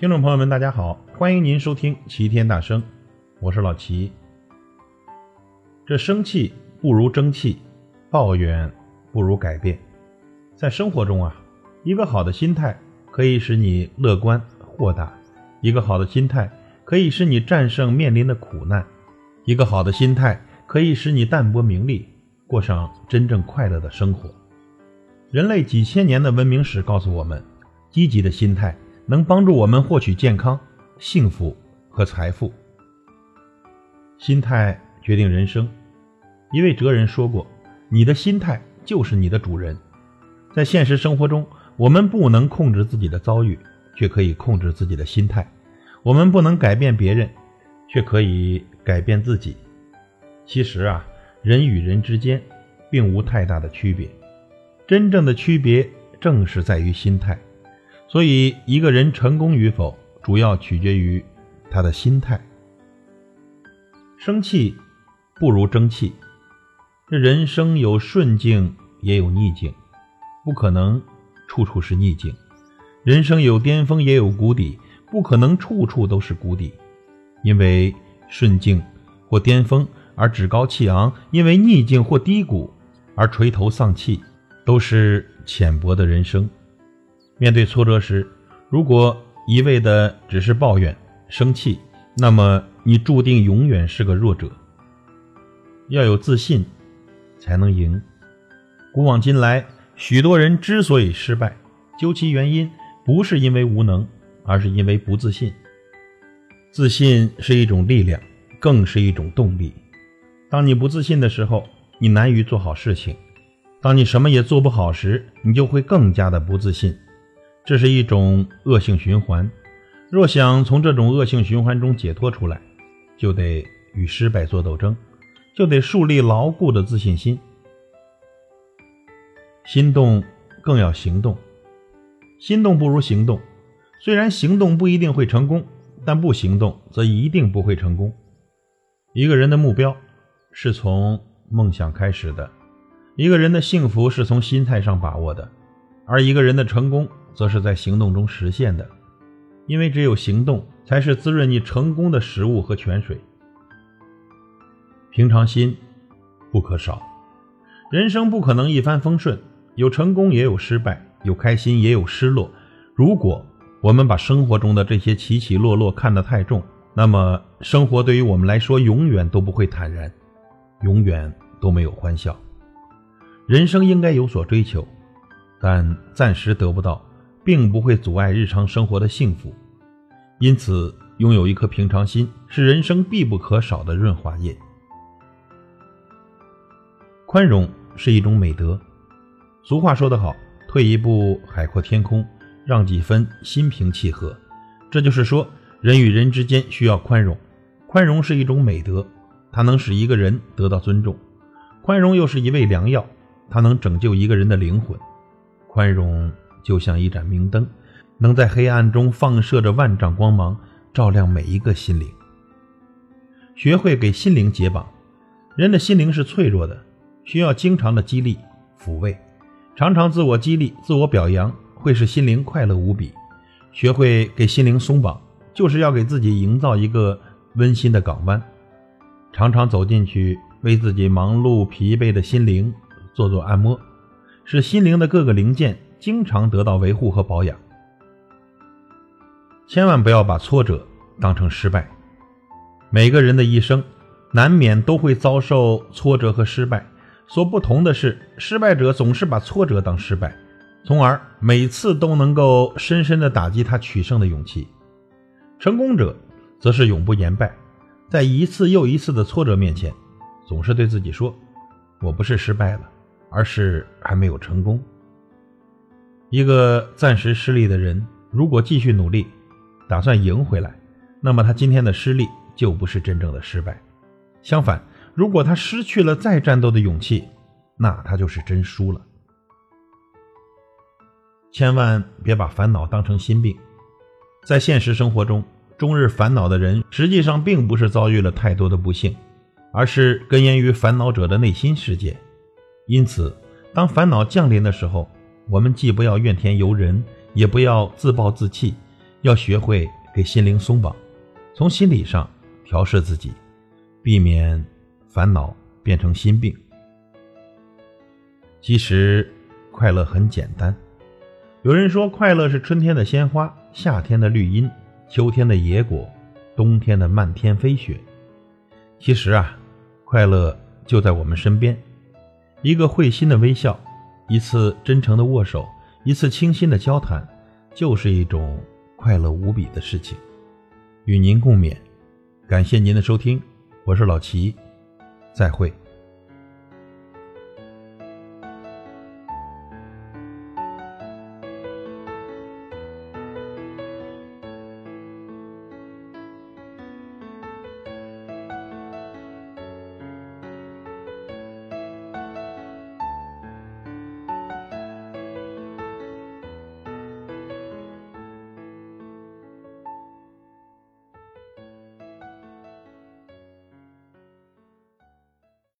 听众朋友们，大家好，欢迎您收听齐天大圣，我是老齐。这生气不如争气，抱怨不如改变。在生活中啊，一个好的心态可以使你乐观豁达；一个好的心态可以使你战胜面临的苦难；一个好的心态可以使你淡泊名利，过上真正快乐的生活。人类几千年的文明史告诉我们，积极的心态。能帮助我们获取健康、幸福和财富。心态决定人生。一位哲人说过：“你的心态就是你的主人。”在现实生活中，我们不能控制自己的遭遇，却可以控制自己的心态；我们不能改变别人，却可以改变自己。其实啊，人与人之间并无太大的区别，真正的区别正是在于心态。所以，一个人成功与否，主要取决于他的心态。生气不如争气。这人生有顺境，也有逆境，不可能处处是逆境；人生有巅峰，也有谷底，不可能处处都是谷底。因为顺境或巅峰而趾高气昂，因为逆境或低谷而垂头丧气，都是浅薄的人生。面对挫折时，如果一味的只是抱怨、生气，那么你注定永远是个弱者。要有自信，才能赢。古往今来，许多人之所以失败，究其原因，不是因为无能，而是因为不自信。自信是一种力量，更是一种动力。当你不自信的时候，你难于做好事情；当你什么也做不好时，你就会更加的不自信。这是一种恶性循环，若想从这种恶性循环中解脱出来，就得与失败做斗争，就得树立牢固的自信心。心动更要行动，心动不如行动。虽然行动不一定会成功，但不行动则一定不会成功。一个人的目标是从梦想开始的，一个人的幸福是从心态上把握的，而一个人的成功。则是在行动中实现的，因为只有行动才是滋润你成功的食物和泉水。平常心不可少，人生不可能一帆风顺，有成功也有失败，有开心也有失落。如果我们把生活中的这些起起落落看得太重，那么生活对于我们来说永远都不会坦然，永远都没有欢笑。人生应该有所追求，但暂时得不到。并不会阻碍日常生活的幸福，因此拥有一颗平常心是人生必不可少的润滑液。宽容是一种美德。俗话说得好：“退一步海阔天空，让几分心平气和。”这就是说，人与人之间需要宽容。宽容是一种美德，它能使一个人得到尊重；宽容又是一味良药，它能拯救一个人的灵魂。宽容。就像一盏明灯，能在黑暗中放射着万丈光芒，照亮每一个心灵。学会给心灵解绑。人的心灵是脆弱的，需要经常的激励抚慰。常常自我激励、自我表扬，会使心灵快乐无比。学会给心灵松绑，就是要给自己营造一个温馨的港湾。常常走进去，为自己忙碌疲惫的心灵做做按摩，使心灵的各个零件。经常得到维护和保养，千万不要把挫折当成失败。每个人的一生难免都会遭受挫折和失败，所不同的是，失败者总是把挫折当失败，从而每次都能够深深的打击他取胜的勇气；成功者则是永不言败，在一次又一次的挫折面前，总是对自己说：“我不是失败了，而是还没有成功。”一个暂时失利的人，如果继续努力，打算赢回来，那么他今天的失利就不是真正的失败。相反，如果他失去了再战斗的勇气，那他就是真输了。千万别把烦恼当成心病。在现实生活中，终日烦恼的人，实际上并不是遭遇了太多的不幸，而是根源于烦恼者的内心世界。因此，当烦恼降临的时候，我们既不要怨天尤人，也不要自暴自弃，要学会给心灵松绑，从心理上调试自己，避免烦恼变成心病。其实，快乐很简单。有人说，快乐是春天的鲜花，夏天的绿荫，秋天的野果，冬天的漫天飞雪。其实啊，快乐就在我们身边，一个会心的微笑，一次真诚的握手，一次倾心的交谈，就是一种。快乐无比的事情，与您共勉。感谢您的收听，我是老齐，再会。